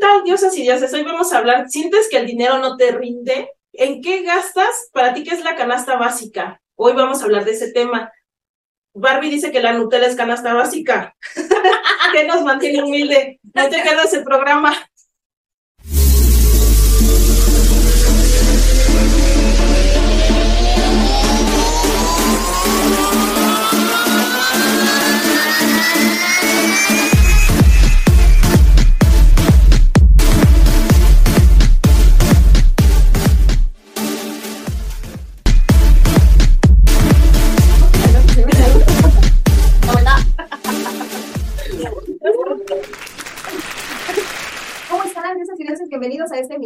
tal, diosas y dioses? Hoy vamos a hablar, ¿sientes que el dinero no te rinde? ¿En qué gastas? Para ti, ¿qué es la canasta básica? Hoy vamos a hablar de ese tema. Barbie dice que la Nutella es canasta básica. ¿Qué nos mantiene humilde? No te quedas el programa.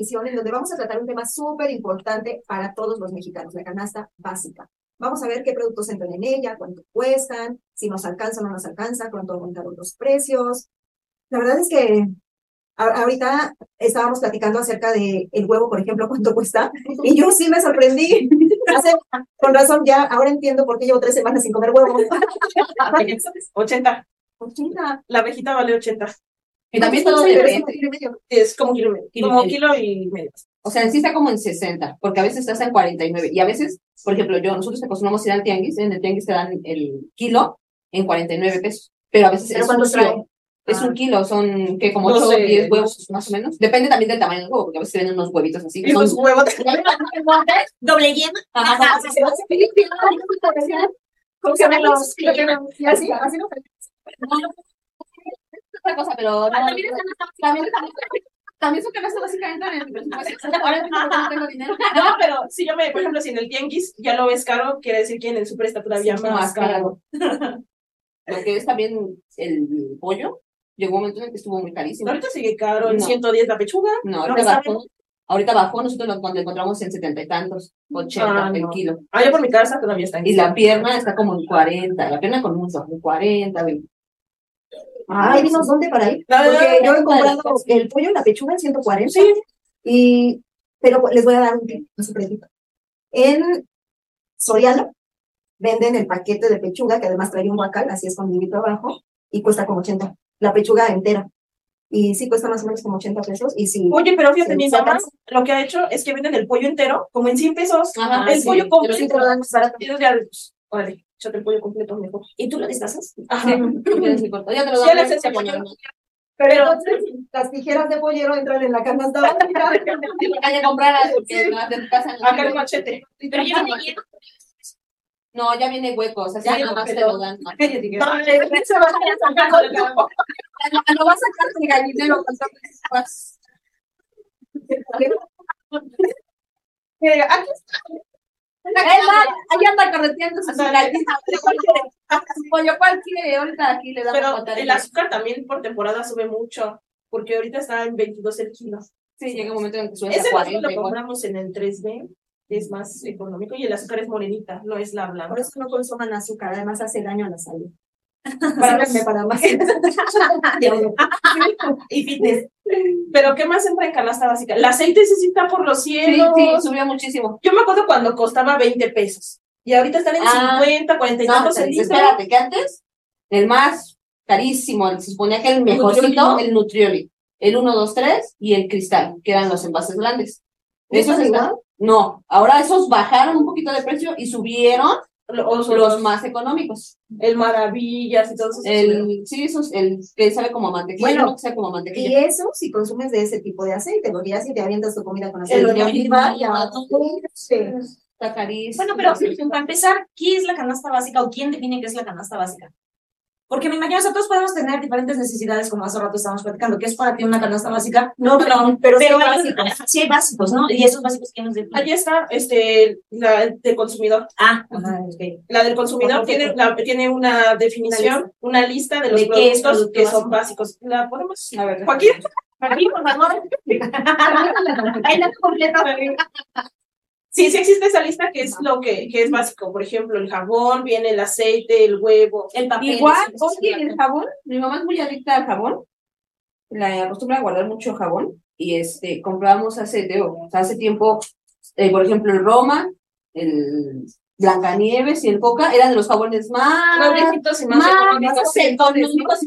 Emisión en donde vamos a tratar un tema súper importante para todos los mexicanos, la canasta básica. Vamos a ver qué productos entran en ella, cuánto cuestan, si nos alcanza o no nos alcanza, cuánto aumentaron los precios. La verdad es que ahorita estábamos platicando acerca de el huevo, por ejemplo, cuánto cuesta, y yo sí me sorprendí. Con razón, ya ahora entiendo por qué llevo tres semanas sin comer huevo. 80. 80. La abejita vale 80. Y también ¿Cuánto todo depende. Kilo y medio. Es como kilo y medio. Kilo y Como medio. kilo y medio. O sea, en sí está como en 60, porque a veces estás en 49. Y a veces, por ejemplo, yo, nosotros acostumbramos ir al tianguis, en el tianguis te dan el kilo en 49 pesos. Pero a veces ¿Pero es kilo. trae? Es Ah. un kilo, son que como 8 o 12, 10 huevos más o menos. Depende también del tamaño del huevo, porque a veces te venden unos huevitos así. que Y son- huevos. Doble yema. Ajá, sí, sí, ¿Cómo se llaman los? Así, así no otra cosa, pero no, También las también, también, también su canasta básica entra en mi presupuesto. Ahora no tengo dinero. No, pero si yo me, por ejemplo, si en el tianguis ya lo ves caro, quiere decir que en el super está todavía Sí, más, más caro. Lo que es también el pollo, llegó un momento en el que estuvo muy carísimo. Ahorita sigue caro, en No. 110 la pechuga. No, ahorita bajó. Ahorita bajó, nosotros lo, cuando encontramos en setenta y tantos, ochenta Ah, el no. kilo. Ah, yo por mi casa todavía está en Y la pierna está como en cuarenta, la pierna con mucho, en cuarenta, veinte. Ay, dinos dónde para ir. No, no, Porque no, yo he comprado no. el pollo en la pechuga en 140. Sí. Y, pero les voy a dar un tip, un secretito. En Soriana venden el paquete de pechuga, que además trae un guacal, así escondidito abajo, y cuesta como 80. La pechuga entera. Y sí cuesta más o menos como 80 pesos. Y sí. Oye, pero fíjate, mi mamá lo que ha hecho es que venden el pollo entero como en 100 pesos. Ajá, el sí, pollo pero sí completo. te lo dan más barato. Y entonces ya, pues, órale, échate el pollo completo mejor. ¿Y tú lo destazas? Ajá. Ya te la esencia. Pero entonces las tijeras de pollero entran en la canasta básica. Hay que comprarlas porque las de tu casa no Acá el tienen. machete. Pero yo no ya viene huecos, así Ya, nada más te lo dan. va a sacar con el campo. Lo vas a sacar de gallinero. Ahí anda correteando. Su pollo, ¿cuál quiere? Ahorita aquí le damos Pero botadilla. el azúcar también por temporada sube mucho, porque ahorita está en 22 el kilo. Sí, llega un momento en que sube Ese a nosotros 40 lo compramos en el 3B, es más económico, y el azúcar es morenita, no es la Por blanca. eso no consuman azúcar, además hace daño a la salud. Síganme para más. y fitness. Pero ¿qué más entra en canasta básica? El aceite sí sí está por los Sí, cielos. sí, subió muchísimo. Yo me acuerdo cuando costaba 20 pesos, y ahorita están en Ah. 50, 40 y No, tantos el espérate, que antes, el más carísimo, el- se suponía que el mejorcito, Nutrioli. el Nutrioli. El 1, 2, 3 y el cristal, que eran los envases grandes. ¿Están están- igual? No, ahora esos bajaron un poquito de precio y subieron Los, los más económicos. el maravillas y todo eso. El, sí, esos, el que sabe como mantequilla, Bueno, no que sabe como Y mantequilla. eso, si consumes de ese tipo de aceite, porque ya si te avientas tu comida con El aceite de oliva, ya. Bueno, pero para empezar, ¿qué es la canasta básica o quién define qué es la canasta básica? Porque me imagino, nosotros podemos tener diferentes necesidades, como hace rato estábamos platicando, ¿qué es para ti una canasta básica? No, pero, pero, sí Pero hay hay- básicos. sí hay básicos, ¿no? Y esos básicos, ¿quién nos? Allí está este, la del consumidor. Ah, ajá, ok. La del consumidor tiene, la- tiene una definición, una lista de los ¿De productos producto que son básico? básicos. ¿La podemos? A ver, Joaquín. Aquí, por favor. Ahí la completa. Sí, sí existe esa lista que es lo que, que es básico. Por ejemplo, el jabón, viene el aceite, el huevo. El papel. Igual, oye, el jabón, mi mamá es muy adicta al jabón, la acostumbra a guardar mucho jabón, y este, comprábamos hace, digo, o sea, hace tiempo, eh, por ejemplo, el Roma, el Blancanieves y el Coca eran de los jabones más, Más y más, más económicos. y más.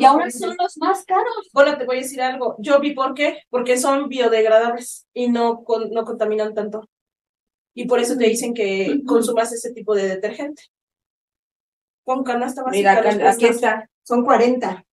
Y ahora son los más caros. Bueno, te voy a decir algo. Yo vi por qué. Porque son biodegradables y no, con- no contaminan tanto. Y por eso te dicen que consumas ese tipo de detergente. Con canasta básica. Mira, aquí está. Son 40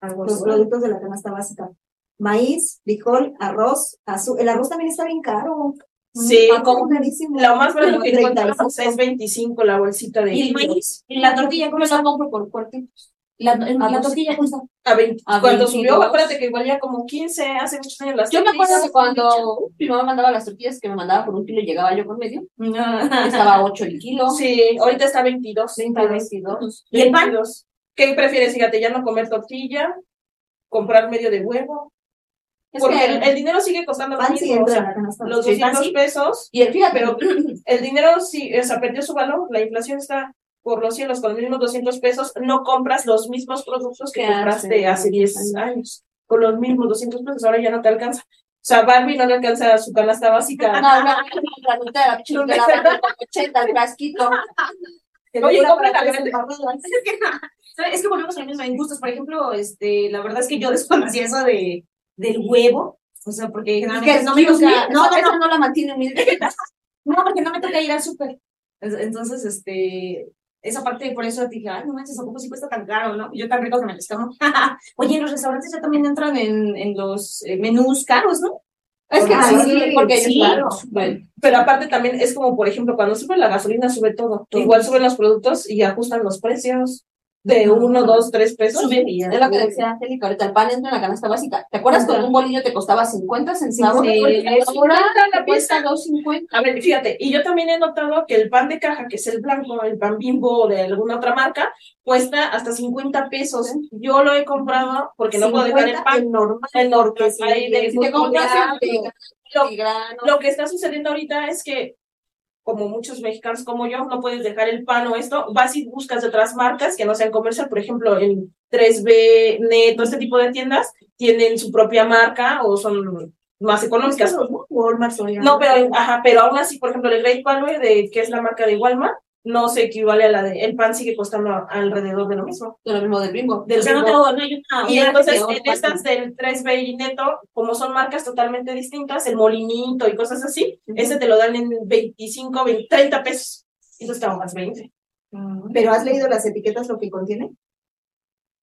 algo los productos de la canasta básica. Maíz, frijol, arroz, azúcar. El arroz también está bien caro. Sí, como lo más barato que 35. encontramos es 25 la bolsita de Y el kilo. maíz, y la tortilla, ¿cómo la compro por cuartitos. La, la tortilla, 20. A Cuando 22. subió, acuérdate que valía como 15 hace muchos años las Yo me acuerdo tortillas. que cuando mi mamá mandaba las tortillas que me mandaba por un kilo y llegaba yo por medio, estaba a 8 el kilo. Sí, ahorita está 22. Está 22. ¿Y el pan? 22. ¿Qué prefieres? Fíjate, ya no comer tortilla, comprar medio de huevo. Es Porque que- el, el dinero sigue costando lo mismo. O sea, los básica. ¿pan 200 sí? pesos, Y el, fíjate, pero el dinero sí, o sea, perdió su valor. La inflación está por los cielos con los mismos 200 pesos. No compras los mismos productos que Que compraste hace hace 10 años. Con los mismos 200 pesos, ahora ya no te alcanza. O sea, Barbie no le alcanza su canasta básica. no, no, la Nutella, la la 80, el frasquito. Que Oye, compra la grande. Es que, volvemos a lo mismo en gustos. Por ejemplo, este, la verdad es que yo desconocía eso de, del huevo. O sea, porque generalmente no me me, No, no, no, no la mantiene humilde. no, porque no me toca ir al súper. Es- Entonces, este, esa parte, por eso dije, ay, no manches, ¿a poco sí cuesta tan caro, no? Yo tan rico que me les como. Oye, los restaurantes ya también entran en, en los eh, menús caros, ¿no? Es que Ah, sí, sí, porque sí. claro, bueno, Pero aparte también es como, por ejemplo, cuando sube la gasolina, sube todo. Igual suben los productos y ajustan los precios de uno, dos, tres pesos. Es lo que decía Angélica, ahorita el pan entra en la canasta básica. ¿Te acuerdas cuando un bolillo te costaba 50 centavos? Sí, ahora la cuesta 2.50. A ver, fíjate, y yo también he notado que el pan de caja, que es el blanco, el pan bimbo de alguna otra marca, cuesta hasta 50 pesos. Yo lo he comprado porque no puedo dejar el 50 pan. normal. El normal, que sí, ahí de el Si te compras Ya, el lo- tigrano, Lo que está sucediendo ahorita es que, como muchos mexicanos como yo, no puedes dejar el pan o esto, vas y buscas de otras marcas que no sean comercial, por ejemplo, en 3B, Neto, este tipo de tiendas, tienen su propia marca o son más económicas. ¿no? Walmart, Soriana. No, pero, ajá, pero aún así, por ejemplo, el Great Value, de, que es la marca de Walmart, no se equivale a la de, el pan sigue costando alrededor de lo mismo. de lo mismo del bimbo. Del O sea, no, tengo, no hay una. Y una entonces en estas del 3B y Neto, como son marcas totalmente distintas, el molinito y cosas así, ese te lo dan en 25, 20, 30 pesos. Y eso está más 20. Pero has leído las etiquetas lo que contiene?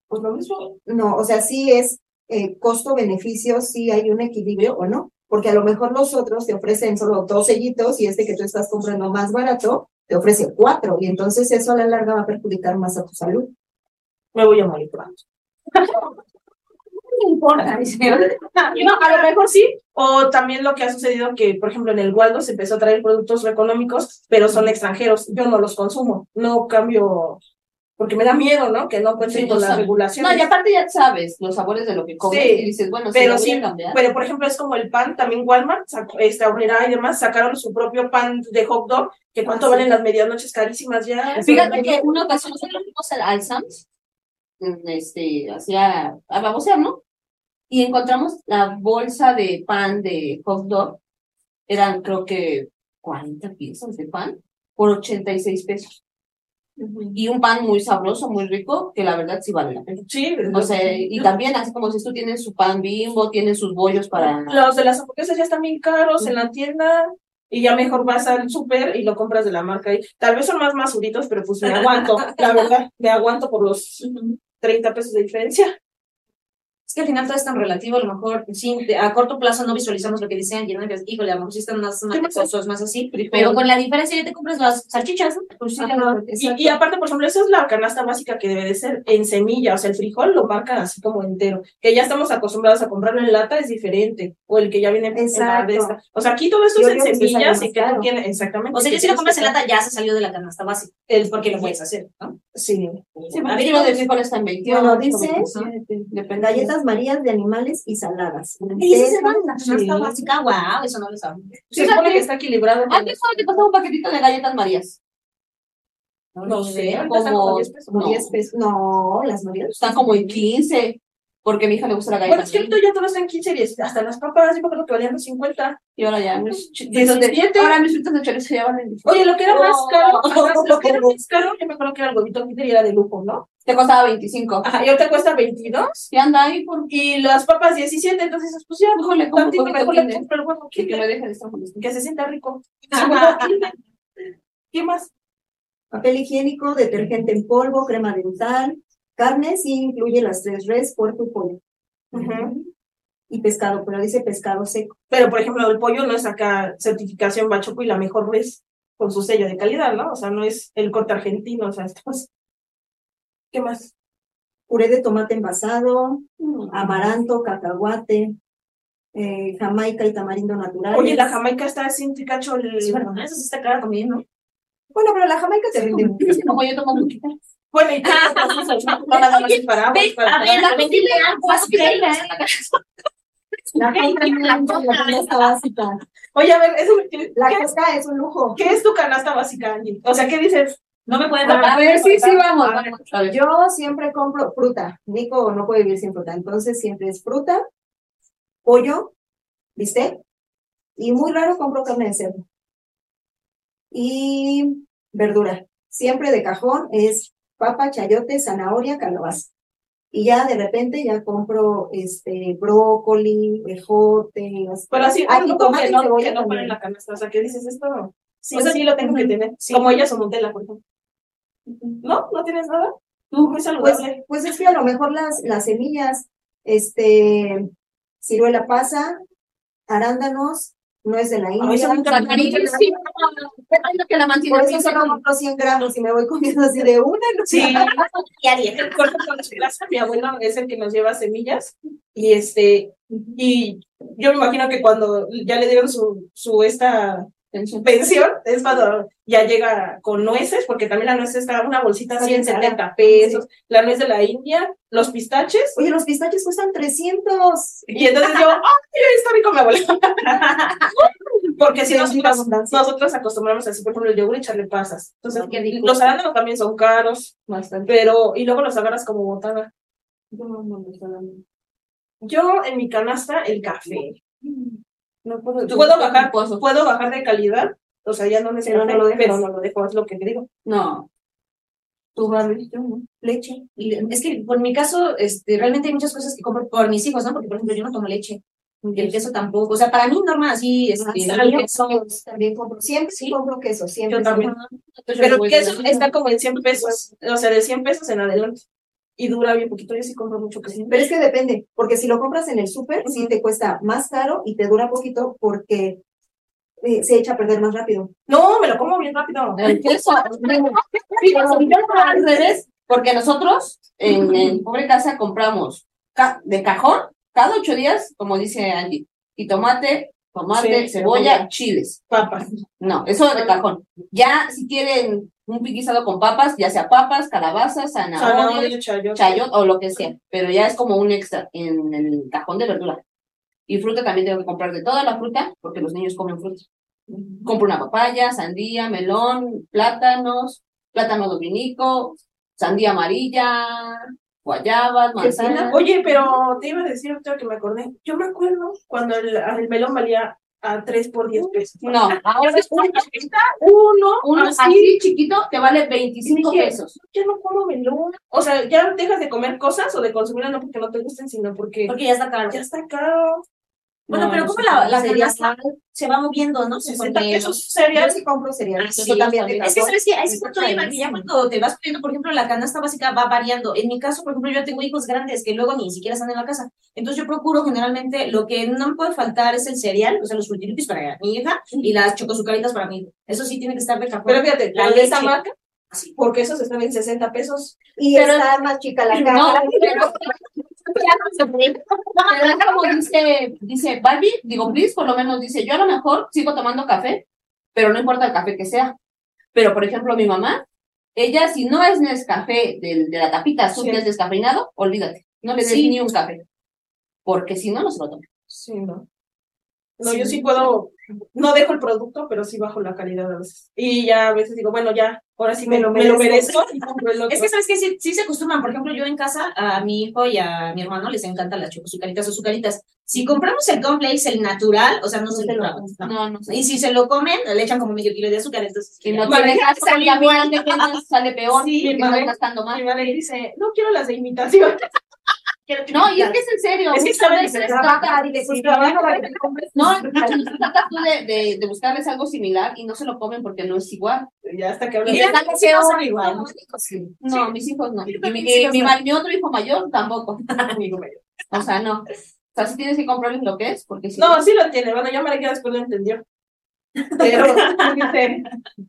Pues lo mismo. No, o sea, sí es eh, costo-beneficio, sí hay un equilibrio o no, porque a lo mejor los otros te ofrecen solo dos sellitos y este que tú estás comprando más barato te ofrece cuatro y entonces eso a la larga va a perjudicar más a tu salud. Me voy a morir pronto. No importa, dice. No, a lo mejor sí. O también lo que ha sucedido que, por ejemplo, en el Waldo se empezó a traer productos económicos, pero son extranjeros. Yo no los consumo. No cambio, porque me da miedo, ¿no? Que no cuenten Sí, con las regulaciones. No, y aparte ya sabes los sabores de lo que comes Sí, y dices, bueno, sí, pero lo voy a sí. Pero, por ejemplo, es como el pan, también Walmart, este, y demás, sacaron su propio pan de hot dog, que cuánto Ah, sí. valen las medianoches carísimas ya. Fíjate que una ocasión nosotros fuimos al, al Sam's, mm, este, hacía, a babosear, ¿no? Y encontramos la bolsa de pan de hot dog, eran creo que 40 piezas de pan por 86 pesos. Y un pan muy sabroso, muy rico, que la verdad sí vale la pena. Sí, O sea, y también, así como si tú tienes su pan bimbo, tienes sus bollos para... los de las hamburguesas ya están bien caros en la tienda. Y ya mejor vas al súper y lo compras de la marca ahí. Tal vez son más masuritos, pero pues me aguanto, la verdad, me aguanto por los 30 pesos de diferencia. Que al final todo es tan relativo, a lo mejor, sí, a corto plazo no visualizamos lo que dicen, y no, híjole, a lo mejor sí están más matecosos, más así, pero con la diferencia ya te compras las salchichas, ¿no? Pues sí, Ajá. Y, y aparte, por ejemplo, esa es la canasta básica que debe de ser en semilla, o sea, el frijol lo marcan así como entero, que ya estamos acostumbrados a comprarlo en lata es diferente, o el que ya viene en la Exacto. de esta. O sea, aquí todo esto Yo es en semillas y que no tiene exactamente. O sea, que si lo compras en lata, ya se salió de la canasta básica, es porque lo puedes hacer, ¿no? Sí. Sí, A el kilo de frijol está en 28, Bueno, dice, 27, depende. Galletas marías de animales y saladas. Y esa se va en la Sí. canasta básica, wow, eso no lo sabía. Se supone que está equilibrado. Antes solo te costaba un paquetito de galletas marías. No sé, como como- 10 pesos. No. 10 pesos. No, las marías. Están como en 15. porque a mi hija le gusta la galleta. es que ahorita ya están en 15 y hasta las papas, yo acuerdo que valían los 50. Y ahora ya, mis de- 17. ahora mis fritos de chorizo ya valen. Oye, lo que era más caro, lo que era más caro, yo me acuerdo que era el huevito Kinder y era de lujo, ¿no? Te costaba 25. Ajá, y ahorita cuesta 22 Y anda ahí por y las papas 17, entonces dices, pues ya, Mejor le compro mejor le compro el huevo que, deje de estar que se sienta rico. ¿Qué más? Papel higiénico, detergente en polvo, crema dental, carne, sí incluye las tres res, puerco y pollo. Y pescado, pero dice pescado seco. Pero, por ejemplo, el pollo no es acá certificación Bachoco y la mejor res con su sello de calidad, ¿no? O sea, no es el corte argentino, o sea, estamos... ¿Qué más? Puré de tomate envasado, Mm. amaranto, cacahuate, eh, jamaica y tamarindo natural. Oye, la jamaica está sin picacho el... Sí, ¿verdad? Eso sí está caro también, ¿no? Bueno, pero la jamaica te rinde como yo tomo poquita. Bueno, y para la canasta básica. Oye, a ver, eso, ¿qué, La coca es un lujo. qué es tu canasta básica, Angie? O sea, ¿qué dices? No me pueden dar. A ver, sí, sí, vamos. vamos. A ver. Yo siempre compro fruta. Nico no puede vivir sin fruta. Entonces siempre es fruta, pollo, bistec y muy raro compro carne de cerdo. Y verdura. Siempre de cajón es papa, chayote, zanahoria, calabaza. Y ya de repente ya compro este brócoli, ejote, Pero así, no, tomate que no, que no ponen la canasta. O sea, ¿qué dices esto? Sí, O sea, sí lo tengo que tener. sí. Como ella su Montela, por ejemplo. ¿No? ¿No tienes nada? Tú, muy Pues, saludable. pues es que a lo mejor las, las semillas, este, ciruela pasa, arándanos, no es de la India. que la mantiene Por eso solo compro 100 gramos y me voy comiendo así de una. ¿no? Sí. Casa, mi abuelo es el que nos lleva semillas y este y yo me imagino que cuando ya le dieron su su esta pensión es cuando ya llega con nueces porque también la nuez está una bolsita Está así en bien cara. 70 pesos. La nuez de la India los pistaches. Oye, los pistaches cuestan 300. y entonces yo ¡ay, está rico mi porque si Sí, nosotros, acostumbramos así por ejemplo el yogur echarle pasas. Entonces los arándanos también son caros Bastante. pero y luego los agarras como botada. Yo en mi canasta el café. No puedo, Puedo bajar, Pozo. puedo bajar de calidad, o sea, ya no necesito, Pero no lo pero no lo dejo, es lo que te digo. No. Tú, Barbie, yo no. Leche. Es que por mi caso, este, realmente hay muchas cosas que compro por mis hijos, ¿no? Porque, por ejemplo, yo no tomo leche. Y el queso tampoco. O sea, para mí, norma, así, este, Ah, queso. También compro, siempre Sí. compro queso, siempre. Yo también. Pero queso está como en 100 pesos, o sea, de 100 pesos en adelante. Y dura bien poquito, yo sí compro mucho. Pero es que depende, porque si lo compras en el súper, sí te cuesta más caro y te dura poquito porque eh, se echa a perder más rápido. No, me lo como bien rápido. Al revés, porque nosotros en, en pobre casa compramos ca- de cajón cada ocho días, como dice Angie, y tomate, tomate, Sí, cebolla, chiles. Papas. No, eso de cajón. Ya si quieren un piquizado con papas, ya sea papas, calabazas, zanahorias, Zanahoria, chayot o lo que sea, pero ya es como un extra en el cajón de verdura. Y fruta también tengo que comprar de toda la fruta, porque los niños comen fruta. Compro una papaya, sandía, melón, plátanos, plátano dominico, sandía amarilla, guayabas, manzana. Oye, pero te iba a decir ahorita que me acordé. Yo me acuerdo cuando el, el melón valía a 3 por 10 pesos. No, ahora es uno, Uno, uno así, así chiquito te vale 25 Dije, pesos. ya no como melón. O sea, ya dejas de comer cosas o de consumirlas no porque no te gusten, sino porque Porque ya está caro. ya está caro. Bueno, No, pero como la, la canasta se va moviendo, ¿no? 60 Conforme- pesos Yo cereal. sí compro cereal. Ah, sí, también. Es que sabes que a ese punto que ya cuando te vas poniendo, por ejemplo, la canasta básica va variando. En mi caso, por ejemplo, yo tengo hijos grandes que luego ni siquiera están en la casa. Entonces yo procuro generalmente, lo que no me puede faltar es el cereal, o sea, los frutilipis para mi hija y las chocosucaritas para mí. Eso sí tiene que estar de. Pero fíjate, La de esta leche. marca, porque esos están en 60 pesos. Y Pero- está más chica la No, caja. pero, pero como dice, dice Barbie, digo, Bliss por lo menos dice, yo a lo mejor sigo tomando café, pero no importa el café que sea. Pero, por ejemplo, mi mamá, ella si no es Nescafé del, de la tapita azul Sí. que es descafeinado, olvídate, no le des Sí. ni un café. Porque si no, no se lo toma. Sí, ¿no? No, yo sí puedo, no dejo el producto, pero sí bajo la calidad a veces. Y ya a veces digo, bueno, ya, ahora sí me, Me lo me lo merezco. merezco y compro el otro. Es que sabes que sí, sí se acostumbran, por ejemplo, yo en casa a mi hijo y a mi hermano les encantan las chocosucaritas o sucaritas. Si compramos el complex, el natural, o sea, no se te lo no. No, no sé. Y si se lo comen, le echan como medio kilo de azúcar, entonces. Si no Vale, tiene ya caso, salió ya igual. miran de que no sale peor, Sí, que vale. estás gastando más. Mi madre dice, no quiero las de imitación. No, y es que es en serio. Es que muchas saben veces trata- y Pues decir, trabajo, "Ay, vale". No, muchas tratas tú de, de, de buscarles algo similar y no se lo comen porque no es igual. Ya hasta que hablan de- Sí, no son igual. ¿no? No, mis hijos no. Y mi, sí, mi, otro hijo mayor tampoco. O sea, no. O sea, sí tienes que comprarles lo que es, porque si No, sí lo entiende. Bueno, ya María después lo entendió. Pero, dice,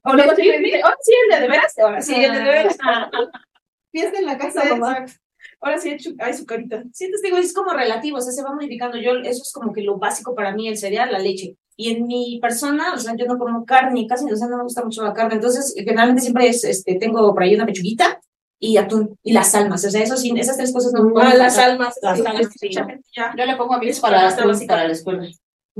o luego sí, ahora sí el de de veras, ahora sí el de de veras. Fiesta en la casa, Sí, mamá. Ahora sí hay su carita. Sí, te digo, es como relativo, o sea, se va modificando. Yo, eso es como que lo básico para mí, el cereal, la leche. Y en mi persona, o sea, yo no como carne, casi, o sea, no me gusta mucho la carne. Entonces, generalmente siempre es, este, tengo por ahí una pechuguita y atún y las almas. O sea, eso sí, esas tres cosas no me Ah, las almas. Las almas, que sí. ya. yo le pongo a mis Es para, canasta la- básica. para la escuela.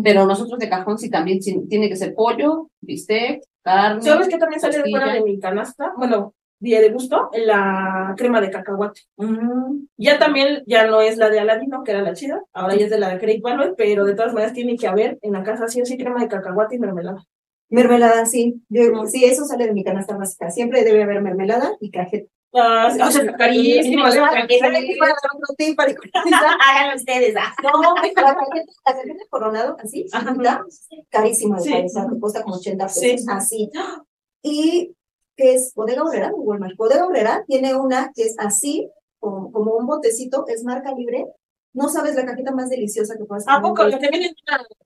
Pero nosotros de cajón sí también sí, tiene que ser pollo, bistec, carne. ¿Sabes qué también sale de fuera de mi canasta? Bueno, de gusto, la crema de cacahuate. Mm. Ya también, ya no es la de Aladino, que era la chida, ahora ya es de la de Great Value, pero de todas maneras tiene que haber en la casa sí o sí crema de cacahuate y mermelada. Mermelada, sí. Yo, sí, eso sale de mi canasta básica. Siempre debe haber mermelada y cajeta. Ah, sí, o sea, Háganlo ustedes, ah. No, la cajeta, la cajeta coronado, así, chiquita, carísima Sí. paisa, te cuesta como 80 pesos, Sí. así. Y que es Bodega Obrera o Walmart. Bodega Obrera tiene una que es así, como, como un botecito, es marca libre. No sabes la cajeta más deliciosa que puedas ¿A comer. poco? Lo que viene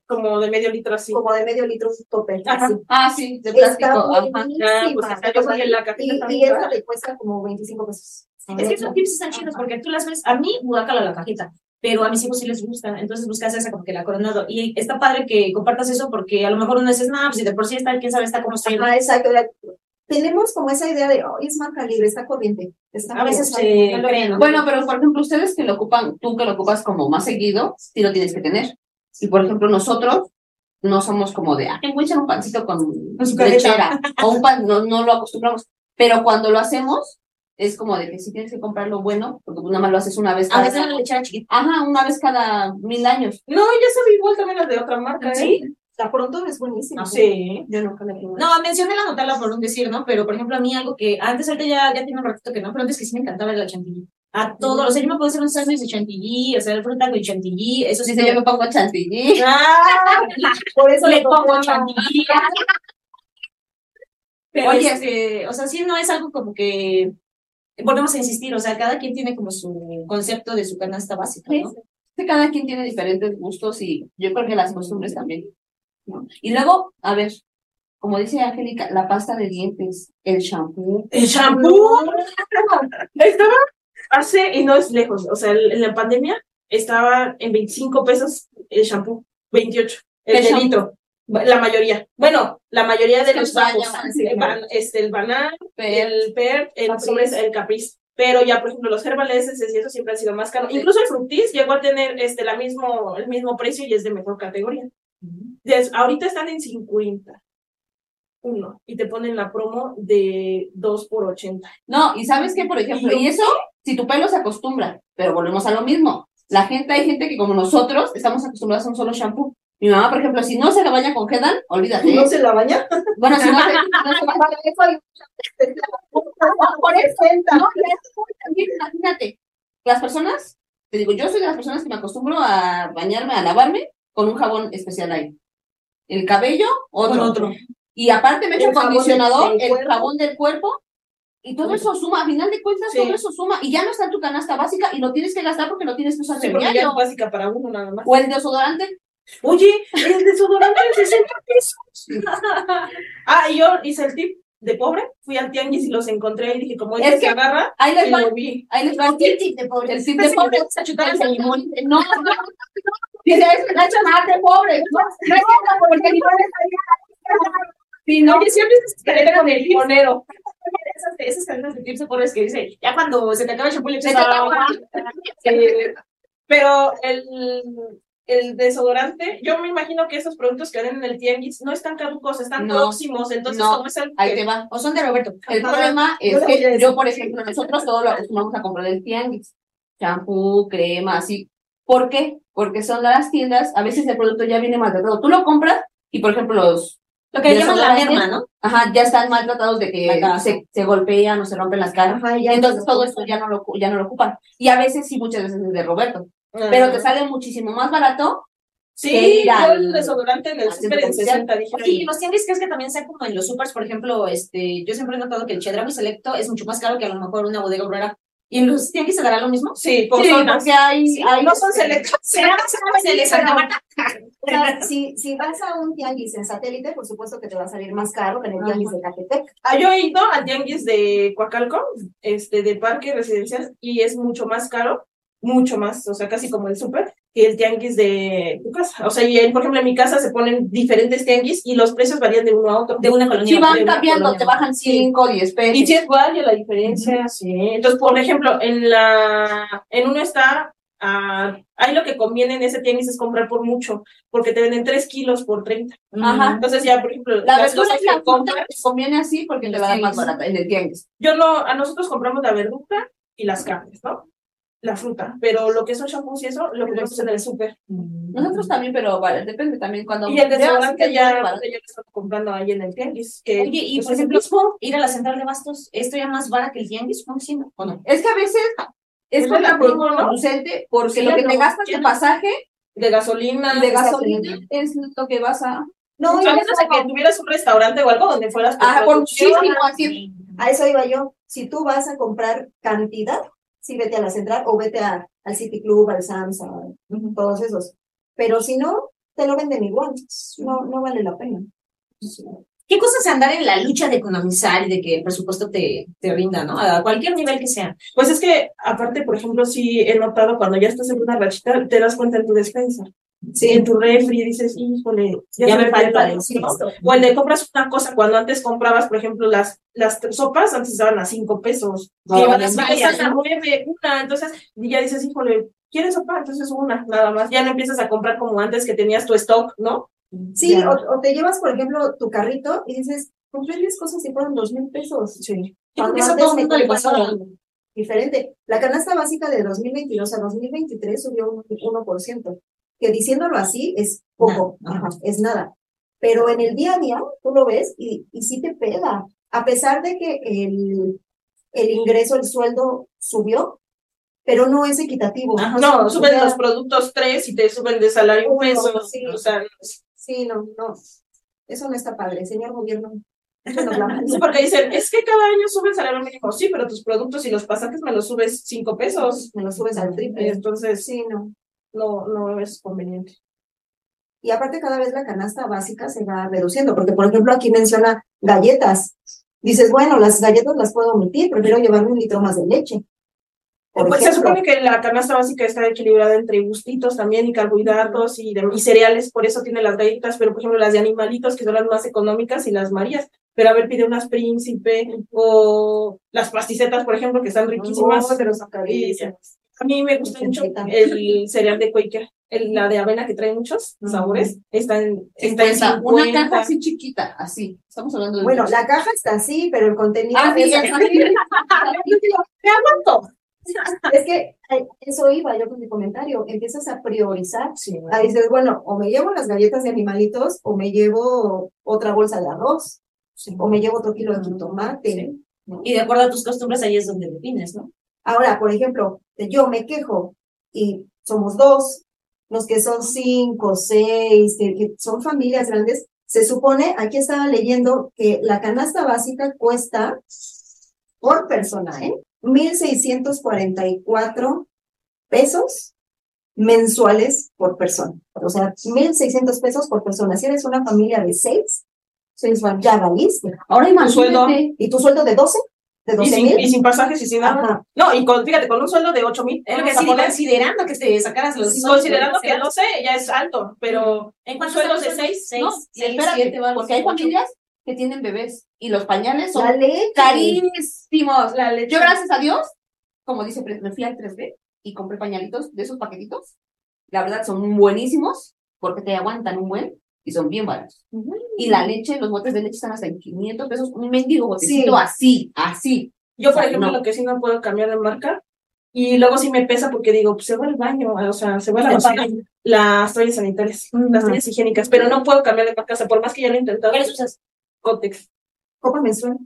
como de medio litro así. Como de medio litro, tope. Así. Ah, sí, de Está plástico. Ajá. buenísima. Ah, pues está, yo la cajeta y, está y le cuesta como 25 pesos. Es que esos tips están chidos porque tú las ves, a mí, guácala la cajeta, pero a mis hijos sí les gusta, entonces buscas esa como que la coronado. Y está padre que compartas eso porque a lo mejor uno dices, no, pues si de por sí está, quién sabe, está como está. Ah, exacto. La- tenemos como esa idea de, oh, es marca libre, está corriente. Está A veces. Bueno, pero por ejemplo, ustedes que lo ocupan, tú que lo ocupas como más seguido, sí lo tienes que tener. Y por ejemplo, nosotros no somos como de, ah, voy a echar un pancito con lechera. O un pan, no, no lo acostumbramos. Pero cuando lo hacemos, es como de que si tienes que comprar lo bueno, porque tú nada más lo haces una vez A cada. veces una lechera chiquita. Ajá, una vez cada mil años. No, ya sabe igual también las de otra marca, ¿eh? La pronto es buenísima. Sí. Yo nunca la probé. No, mencioné la Nutella por un decir, ¿no? Pero, por ejemplo, a mí algo que antes, ahorita ya, ya tiene un ratito que no, pero antes que sí me encantaba era la chantilly. A todo, o sea, yo me puedo hacer un sándwich de chantilly, hacer fruta con chantilly, eso sí. Dice, yo me pongo chantilly. Ah, por eso le pongo chantilly. Pero, Oye. este, o sea, sí no es algo como que, volvemos a insistir, o sea, cada quien tiene como su concepto de su canasta básica, ¿no? Sí. que cada quien tiene diferentes gustos y yo creo que las costumbres también. ¿No? Y luego, a ver, como dice Angélica, la pasta de dientes, el shampoo. El shampoo. Estaba hace, y no es lejos, o sea, el- en la pandemia estaba en 25 pesos el shampoo, 28, el litro. La mayoría, bueno, la mayoría de los bajos, sí, el, ban- este, el banal, el per, el sobre el capriz. Pero ya, por ejemplo, los herbaleses y eso siempre han sido más caros. Incluso el fructis llegó a tener este, la mismo, el mismo precio y es de mejor categoría. Des- ahorita están en 50. Uno. Y te ponen la promo de 2 por 80. no, y sabes qué, por ejemplo, y eso, si tu pelo se acostumbra, pero volvemos a lo mismo. La gente, hay gente que como nosotros, estamos acostumbrados a un solo shampoo. Mi mamá, por ejemplo, si no se la baña con Hedan, olvídate. ¿No se la baña? Bueno, si no se, no se eso Por eso, no, también, imagínate, las personas, te digo, yo soy de las personas que me acostumbro a bañarme, a lavarme con un jabón especial ahí. El cabello, otro. Con otro. Y aparte me echo El acondicionador, el cuerpo. jabón del cuerpo, y todo eso suma, a final de cuentas, Sí. todo eso suma, y ya no está en tu canasta básica y lo tienes que gastar porque lo tienes que usar Sí, de porque ya diario. es básica para uno nada más. O el desodorante, Oye, el desodorante de 60 pesos. ah, y yo hice el tip de pobre, fui al tianguis y los encontré y dije, como Es este que- se agarra, ahí les va, ahí les va el tip de pobre. El tip de pobre. No, no, no. Dice, es Nacho más de pobre. No, no es cierto, porque el limón es Sí, no, siempre escalera con el limonero. Esas, esas cadenas de tips pobres que dice, ya cuando se te acaba el shampoo le echas Se te agua. pero el, el desodorante, yo me imagino que esos productos que venden en el tianguis no están caducos, están No, próximos, entonces no, como es el Ahí te va. O son de Roberto. El Ajá. problema es que yo, por ejemplo, nosotros todo lo acostumbramos a comprar del tianguis. Champú, crema, así. ¿Por qué? Porque son las tiendas, a veces el producto ya viene maltratado. Tú lo compras y, por ejemplo, los, Lo que llaman la merma, ¿no? ajá, ya están maltratados de que se, se golpean o se rompen las caras. Ajá, Entonces todo esto ya no lo, ya no lo ocupan. Y a veces sí, muchas veces es de Roberto. Pero te sale muchísimo más barato. Sí, yo el desodorante en el súper en comercial. 60, dije. Oye, y los tianguis, ¿crees que también sea como en los supers? Por ejemplo, este, yo siempre he notado que el Chedraui Selecto es mucho más caro que a lo mejor una bodega obrera. ¿Y en los tianguis se dará lo mismo? Sí, por Sí, zonas. hay, Sí, hay- No son selectos. O sea, si, si vas a un tianguis en satélite, por supuesto que te va a salir más caro que en el tianguis de Catepec. Ah, yo he ido al tianguis de Coacalco, este, de parque residencial, y es mucho más caro, mucho más, o sea, casi como el súper, que el tianguis de tu casa. O sea, y en- por ejemplo, en mi casa se ponen diferentes tianguis y los precios varían de uno a otro. De una colonia. Sí, van cambiando, colonia. te bajan 5, 10 pesos. Y si es igual, ya la diferencia, sí. Entonces, por ejemplo, en la, en uno está, ah, ahí lo que conviene en ese tianguis es comprar por mucho, porque te venden 3 kilos por 30. Ajá. Entonces ya, por ejemplo, La verdura la que compras, fruta te conviene así porque te la dan más barata en el tianguis. yo no, a nosotros compramos la verdura y las carnes, ¿no? La fruta, pero lo que son shampoos y eso, lo compramos en el súper. Nosotros también, pero vale, depende también cuando Y el desodorante que ya, es barato. ya lo estamos comprando ahí en el tianguis. Que, Oye, y pues, por es ejemplo, mismo. ir a la central de bastos, ¿esto ya más barato que el tianguis? ¿Cómo siendo? ¿O no? Es que a veces es Es ¿no? contraproducente porque Sí, lo que no, te gastas ya de no. pasaje de gasolina. de gasolina es lo que vas a... No, menos de que tuvieras un restaurante o algo donde fueras Ajá, por muchísimo así. a eso iba yo. Si tú vas a comprar cantidad, sí vete a la central o vete a, al City Club, al Sam's, a todos esos. Pero si no, te lo venden igual. No, no vale la pena. ¿Qué cosas andar en la lucha de economizar y de que el presupuesto te, te rinda, ¿no? A cualquier nivel que sea. Pues es que, aparte, por ejemplo, sí he notado cuando ya estás en una rachita, te das cuenta en tu despensa. Sí, en tu refri dices, híjole, Ya se me falta el de compras una cosa, cuando antes comprabas, por ejemplo, las, las sopas, antes estaban a cinco pesos. No, y ya ahora a nueve, una. Entonces, y ya dices, híjole, ¿quieres sopa? Entonces una, nada más. Ya no empiezas a comprar como antes que tenías tu stock, ¿no? Sí, Ya. o, o te llevas, por ejemplo, tu carrito y dices, compré 10 cosas y fueron dos mil pesos. Sí. Cuando eso todo el mundo le pasaba. Diferente. La canasta básica de 2022 a 2023 subió un 1%, que diciéndolo así es poco, ajá, es nada. Pero en el día a día tú lo ves y, y sí te pega. A pesar de que el, el ingreso, el sueldo subió, pero no es equitativo. Ajá, no, suben sea, los productos tres y te suben de salario un peso. sí. O sea, Sí, no, no. Eso no está padre, señor gobierno. porque dicen, es que cada año sube el salario mínimo. Sí, pero tus productos y los pasajes me los subes cinco pesos. Me lo subes al triple. Entonces, Sí, no. No, no es conveniente. Y aparte cada vez la canasta básica se va reduciendo, porque por ejemplo aquí menciona galletas. Dices, bueno, las galletas las puedo omitir, prefiero llevarme un litro más de leche. Por Pues se ejemplo. supone que la canasta básica está equilibrada entre gustitos también y carbohidratos y, de- y cereales, por eso tiene las galletas, pero por ejemplo las de animalitos que son las más económicas y las marías. Pero a ver, pide unas príncipe o las pasticetas, por ejemplo, que están riquísimas. No, pero Y. a mí me gusta mucho el cereal de Quaker, el, la de avena que trae muchos sabores. Está en, está en 50, una 50. caja así chiquita, así. Estamos hablando de. Bueno, la caja está así, pero el contenido Ah, es, es que eso iba yo con mi comentario. Empiezas a priorizar. Sí, dices, bueno, o me llevo las galletas de animalitos, o me llevo otra bolsa de arroz, o me llevo otro kilo de jitomate. ¿no? Y de acuerdo a tus costumbres, ahí es donde defines, ¿no? Ahora, por ejemplo, yo me quejo y somos dos, los que son cinco, seis, que, que son familias grandes, se supone, aquí estaba leyendo que la canasta básica cuesta por persona, ¿eh? 1.644 pesos mensuales por persona. O sea, 1.600 pesos por persona. Si eres una familia de seis, seis, ya valiste. Ahora sueldo. imagínate. ¿Y tu sueldo de 12? ¿De Y 12 sin, y mil? sin pasajes y sin nada. Ajá. No, y con, fíjate, con un sueldo de 8 mil. Es lo que sí, considerando que te sacaras los. Considerando que 12 ya es alto, pero ¿En un sueldo de 6, Seis, No, seis, espérate, siete, vale, porque hay familias que tienen bebés y los pañales son carísimos. la leche. Yo, gracias a Dios, como dice, me fui al 3B y compré pañalitos de esos paquetitos la verdad son buenísimos porque te aguantan un buen y son bien baratos. Y la leche, los botes de leche están hasta en 500 pesos, un mendigo botecito Sí. así, así. Yo, por O sea, ejemplo, no. lo que sí no puedo cambiar de marca. Y luego sí me pesa porque digo, pues se va al baño, o sea, se va a la. Las toallas sanitarias, las toallas higiénicas, pero no puedo cambiar de marca, o sea, por más que ya lo he intentado. ¿Cuáles usas? Cotex. Copa menstrual.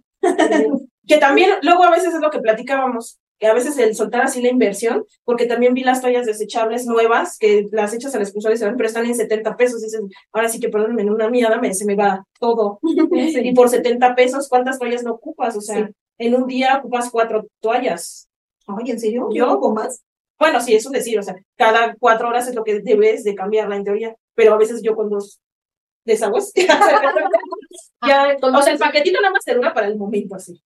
Que también, luego a veces es lo que platicábamos, a veces el soltar así la inversión, porque también vi las toallas desechables nuevas, que las echas al expulsor y se van, pero están en 70 pesos. Dices, ahora sí que perdónenme, en una mía me, se me va todo. Y por 70 pesos, ¿cuántas toallas no ocupas? O sea, Sí. en un día ocupas cuatro toallas. Oye, ¿en serio? Yo- ¿Yo ocupo más? Bueno, sí, eso es decir, o sea, cada cuatro horas es lo que debes de cambiarla en teoría, pero a veces yo con dos desagües, ya, o sea, el paquetito nada más te dura para el momento así.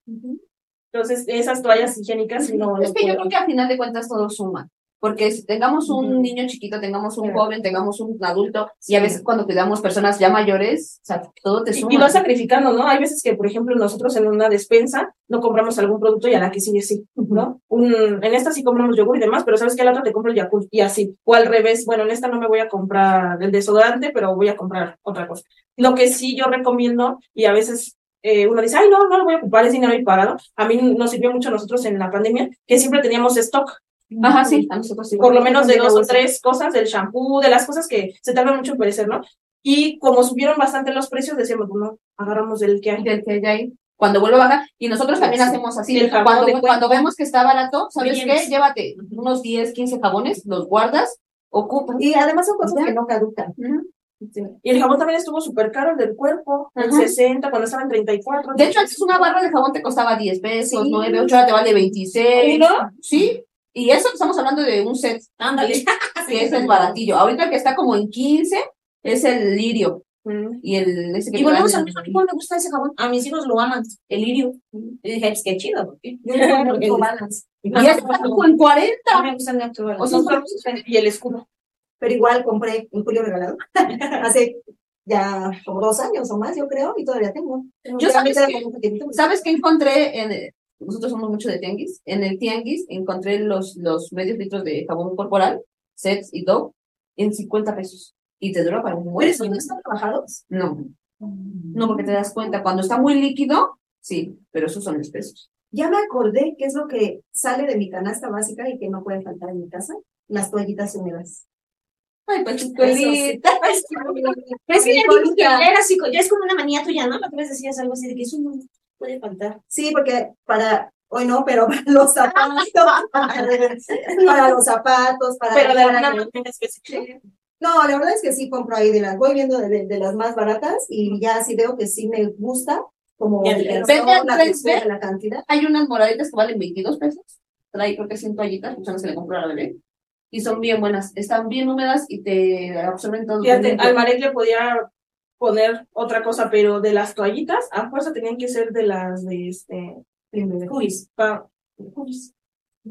Entonces, esas toallas higiénicas no, Es que yo creo que al final de cuentas todo suma. Porque si tengamos un Ujú. niño chiquito, tengamos un joven, tengamos un adulto, y a veces cuando cuidamos personas ya mayores, o sea, todo te Y- suma. Y vas sacrificando, ¿no? Hay veces que, por ejemplo, nosotros en una despensa no compramos algún producto y a la que sigue sí, ¿no? Un, en esta sí compramos yogur y demás, pero sabes que a la otra te compro el Yakult y así. O al revés, bueno, en esta no me voy a comprar el desodorante, pero voy a comprar otra cosa. Lo que sí yo recomiendo, y a veces eh, uno dice, ay, no, no lo voy a ocupar, es dinero pagado. A mí nos sirvió mucho a nosotros en la pandemia, que siempre teníamos stock, Ajá, sí, a nosotros sí. por lo menos de dos o tres cosas, del shampoo, de las cosas que se tardan mucho en perecer, ¿no? Y como subieron bastante los precios, decíamos, bueno, agarramos el que hay. del que hay. Cuando vuelve a bajar, y nosotros también Sí. hacemos así, El jabón cuando, cuando vemos que está barato, ¿sabes Vienes. qué? Llévate unos 10, 15 jabones, los guardas, ocupas. Y además son cosas Ya. que no caducan. Ujú. Y el jabón también estuvo súper caro, el del cuerpo, en Ajá. 60, cuando estaba en 34. De hecho, antes una barra de jabón te costaba 10 pesos, Sí. 9, 8, ahora te vale 26. ¿Y no? Sí, y eso estamos hablando de un set, Ándale. que es el baratillo. Ahorita el que está como en 15 es el lirio. Mm. Y el ese que Y volvemos al mismo tiempo, me gusta ese jabón. A mis hijos lo aman, el lirio. Y dije, pues qué chido, porque Yo no. Y ya está como en 40. a mí me gusta el natural. O sea, y el escudo. Pero igual compré un Julio regalado hace ya como dos años o más, yo creo, y todavía tengo. Yo Ya me sabes que-. ¿Sabes qué encontré? En nosotros somos mucho de tianguis. En el tianguis encontré los, los medios litros de jabón corporal, sets y Dove, en 50 pesos. Y te dura para un ¿Pero buen esos no están trabajados? No, no, porque te das cuenta. Cuando está muy líquido, sí, pero esos son espesos. Ya me acordé qué es lo que sale de mi canasta básica y que no puede faltar en mi casa. Las toallitas húmedas. Ay, pues Eso sí. chicolita. Pero es que ya digo que ya era así, ya es como una manía tuya, ¿no? La otra vez decías algo así de que eso no puede faltar. Sí, porque para, hoy no, pero para los zapatos, para los zapatos, para... Pero de alguna manera específica. No, la verdad es que sí compro ahí de las, voy viendo de, de- de las más baratas y ya sí veo que sí me gusta, como el a la textura, cantidad. Hay unas moraditas que valen 22 pesos. Trae creo que 100 toallitas, pues son las que le compró a la bebé. Y son bien buenas. Están bien húmedas y te absorben todo. Fíjate, al Marek le podía poner otra cosa, pero de las toallitas, a fuerza tenían que ser de las de este. Cubis. Cubis.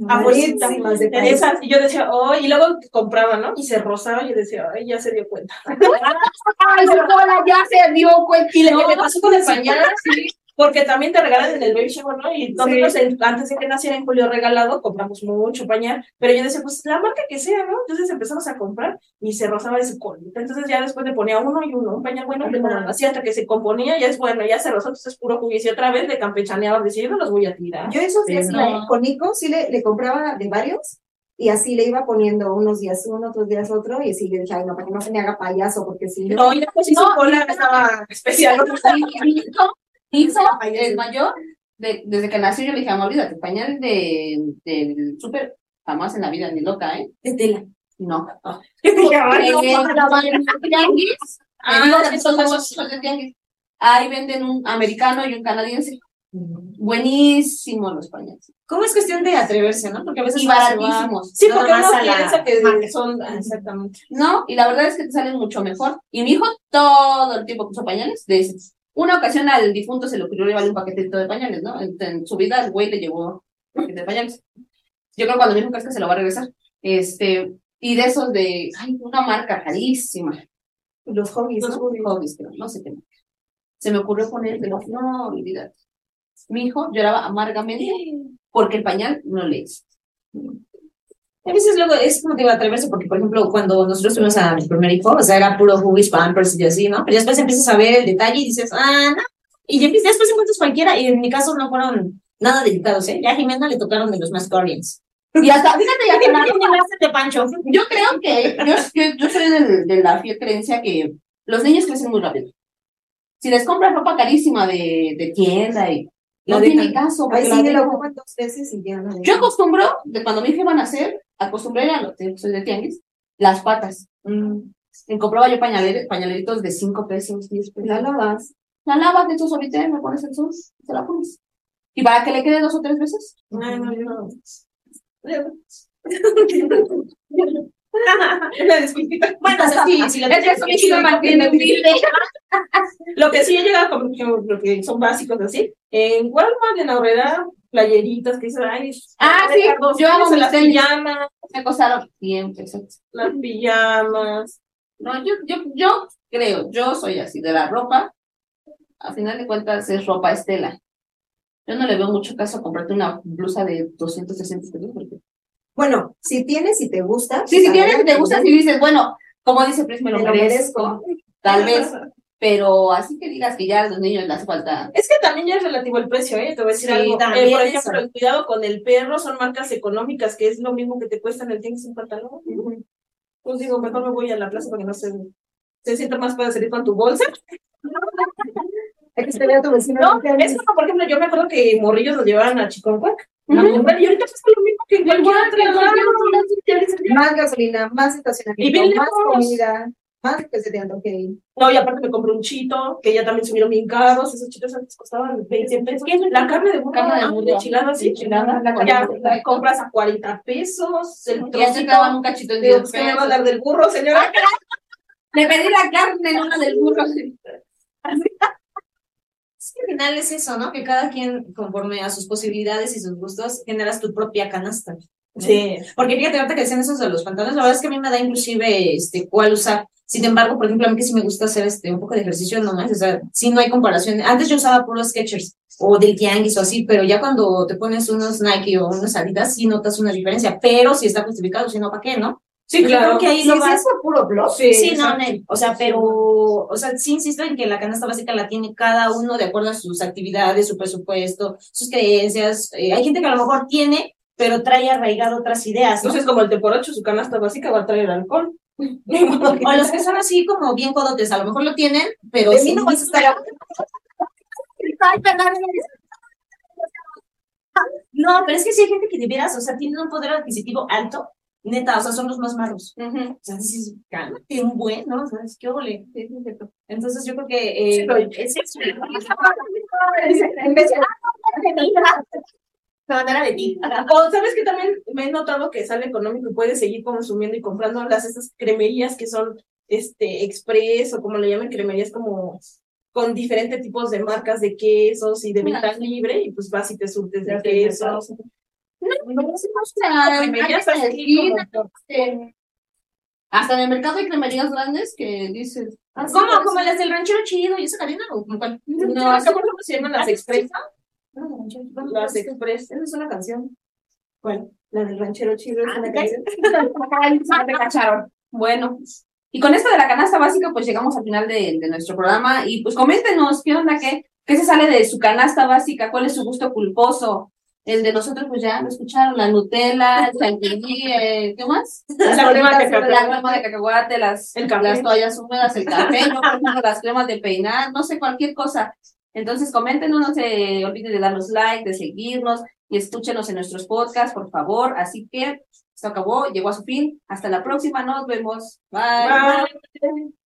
A fuercita. Buenísimas de De esas, y yo decía, oh, y luego compraba, ¿no? Y se rozaba, y yo decía, ay, ya se dio cuenta. ¡Ay, ya se dio cuenta! Y lo que me pasó con el pañal, sí, porque también te regalan en el baby shower, ¿no? Y nosotros antes de que naciera en julio regalado, compramos mucho pañal, pero yo decía, pues la marca que sea, ¿no? Entonces empezamos a comprar y se rozaba de su colita. Entonces ya después le ponía uno y uno, un pañal bueno, y luego así hasta que se componía, ya es bueno, ya se rozó, entonces puro juguete. Y otra vez de campechaneaba, decía, yo no los voy a tirar. Yo esos días Sí, no. con Nico sí le, le compraba de varios y así le iba poniendo unos días uno, otros días otro y así le dije, ay no, para que no se me haga payaso porque si no... No, y después sí su cola estaba especial. ¿no? Mi hijo, mi hijo, el mayor, de- desde que nació, yo le dije, amor, olvídate, pañal de, del súper, jamás en la vida, ni loca, ¿eh? De tela. No. Y dije, ay, no, Ah. Ahí venden un americano y un canadiense. Buenísimos los pañales. ¿Cómo es cuestión de atreverse, no? Porque a veces Y baratísimos. Sí, porque uno piensa que son, ah, exactamente. No, y la verdad es que te salen mucho mejor. Y mi hijo todo el tiempo puso pañales de esos. Una ocasión al difunto se le ocurrió llevarle un paquetito de pañales, ¿no? En, en su vida el güey le llevó un paquete de pañales. Yo creo que cuando mi hijo crezca se lo va a regresar. Este, y de esos de, ay, una marca carísima. Los hobbies, Los ¿no? hobbies, pero no sé qué marca. Se me ocurrió ponértelo. No, olvídate. Mi hijo lloraba amargamente porque el pañal no le hizo. A veces luego es como a atreverse, porque por ejemplo, cuando nosotros tuvimos a mi primer hijo, o sea, era puro Huggies, Pampers y así, ¿no? Pero después empiezas a ver el detalle y dices, ah, no. Y ya empiezas- después encuentras cualquiera, y en mi caso no fueron nada delicados, ¿eh? Ya a Jimena le tocaron de los más corrientes. Y hasta, fíjate, y hasta la de Pancho. Yo creo que yo, yo, yo soy de, la fiel creencia que los niños crecen muy rápido. Si les compras ropa carísima de, de tienda y no tiene caso. Ahí sí, me lo ocupan dos veces y ya no. Yo acostumbro, de cuando mi hija iba a nacer, acostumbré a lo que soy de tianguis, las patas. Mm. Y compraba yo pañaler- pañaleritos de 5 pesos, 10 pesos. La lavas. La lavas de tu solitario, me pones el sol, se la pones. Y para que le quede dos o tres veces. No, no, no. Una disculpita. Bueno, o sea, sí, si la me mantiene humilde. Lo que sí he llegado a ejemplo, que son básicos así, en Walmart, en Aurrera, playeritas que dicen, ay, Ah, sí, Ricardo, yo amo ¿tienes mis las pijamas, Me costaron 100 pesos. las pijamas. No, yo, yo, yo creo, yo soy así, de la ropa, a final de cuentas es ropa estela. Yo no le veo mucho caso a comprarte una blusa de 200, 300 pesos. porque- Bueno, si tienes y te gusta. Sí, si tienes, te adelante. gusta, si dices, bueno, como dice Pris, me lo Me lo merezco, tal vez, pero así que digas que ya a los niños les hace falta. Es que también ya es relativo el precio, ¿eh? Te voy a decir Sí, algo. también Eh, por eso. ejemplo, el cuidado con el perro son marcas económicas, que es lo mismo que te cuesta en el tianguis un pantalón. Pues digo, mejor me voy a la plaza para que no se, se sienta más para salir con tu bolsa. Hay que esperar a tu vecino. No, es como, por ejemplo, yo me acuerdo que morrillos los llevaban a Chiconcuac. Y ahorita pasa lo mismo que en cualquier otro lado. Más gasolina, más estacionamiento, Y más comida, más que se te antoje. No, y aparte me compré un chito, que ya también subieron bien caros. Esos chitos antes costaban 20 pesos. La carne de burro, Carne de burro. enchilada, sí, Enchilada, la Ya la compras a 40 pesos. El Y ya te trocito. daban un cachito de Digo, 10 ¿usted me va a pesos. hablar del burro, señora? Le pedí la carne, no la del burro. Es que al final es eso, ¿no? Que cada quien, conforme a sus posibilidades y sus gustos, generas tu propia canasta. Sí. Porque fíjate, ahorita que decían esos de los pantalones, la verdad es que a mí me da inclusive este cuál usar. Sin embargo, por ejemplo, a mí que sí me gusta hacer este un poco de ejercicio, no más, o sea, sí no hay comparación. Antes yo usaba puros Skechers o del Tianguis o así, pero ya cuando te pones unos Nike o unas Adidas, sí notas una diferencia, pero si está justificado, si no, ¿para qué, no? Sí, claro. creo que ahí Si lo es eso puro blog, Sí, Sí, no. Nel, o sea, pero, o sea, sí insisto en que la canasta básica la tiene cada uno de acuerdo a sus actividades, su presupuesto, sus creencias. Eh, hay gente que a lo mejor tiene, pero trae arraigado otras ideas, ¿no? Entonces, como el por ocho, su canasta básica va a traer alcohol. O los que son así como bien codotes, a lo mejor lo tienen, pero sí no vas a estar Ay, perdón. No, pero es que sí hay gente que de veras, o sea, tiene un poder adquisitivo alto, neta, o sea, son los más malos. O sea, dices, cálmate, un buen, ¿no? O sea, es que ole. Entonces yo creo que eh, es eso. En vez de- No, de ti. O sabes que también me he notado que sale económico y puedes seguir consumiendo y comprando las estas cremerías que son este express o como le llaman cremerías como con diferentes tipos de marcas de quesos y de venta libre y pues vas y te surtes de quesos. Cremerías así como- Hasta en el mercado hay cremerías grandes que dices. ah, ¿Cómo? pero ¿Como las del ranchero chido y esa cadena? ¿O cuál? No, ¿se acuerdan cómo se llaman las express? Las Las express. Esa es una canción. ¿Cuál? La del ranchero chido es Ah, una ¿te canción. Cacharon. Bueno, y con esto de la canasta básica, pues llegamos al final de, de nuestro programa y pues coméntenos qué onda, qué, qué se sale de su canasta básica, cuál es su gusto culposo. El de nosotros, pues ya lo escucharon, la Nutella, el chantilly, eh, ¿qué más? La crema de La cacahuate. crema de cacahuate, las, las toallas húmedas, el café, ejemplo, las cremas de peinar, no sé, cualquier cosa. Entonces, coméntenos, no se olviden de darnos like, de seguirnos y escúchenos en nuestros podcasts, por favor. Así que esto acabó, llegó a su fin. Hasta la próxima, nos vemos. Bye. Bye.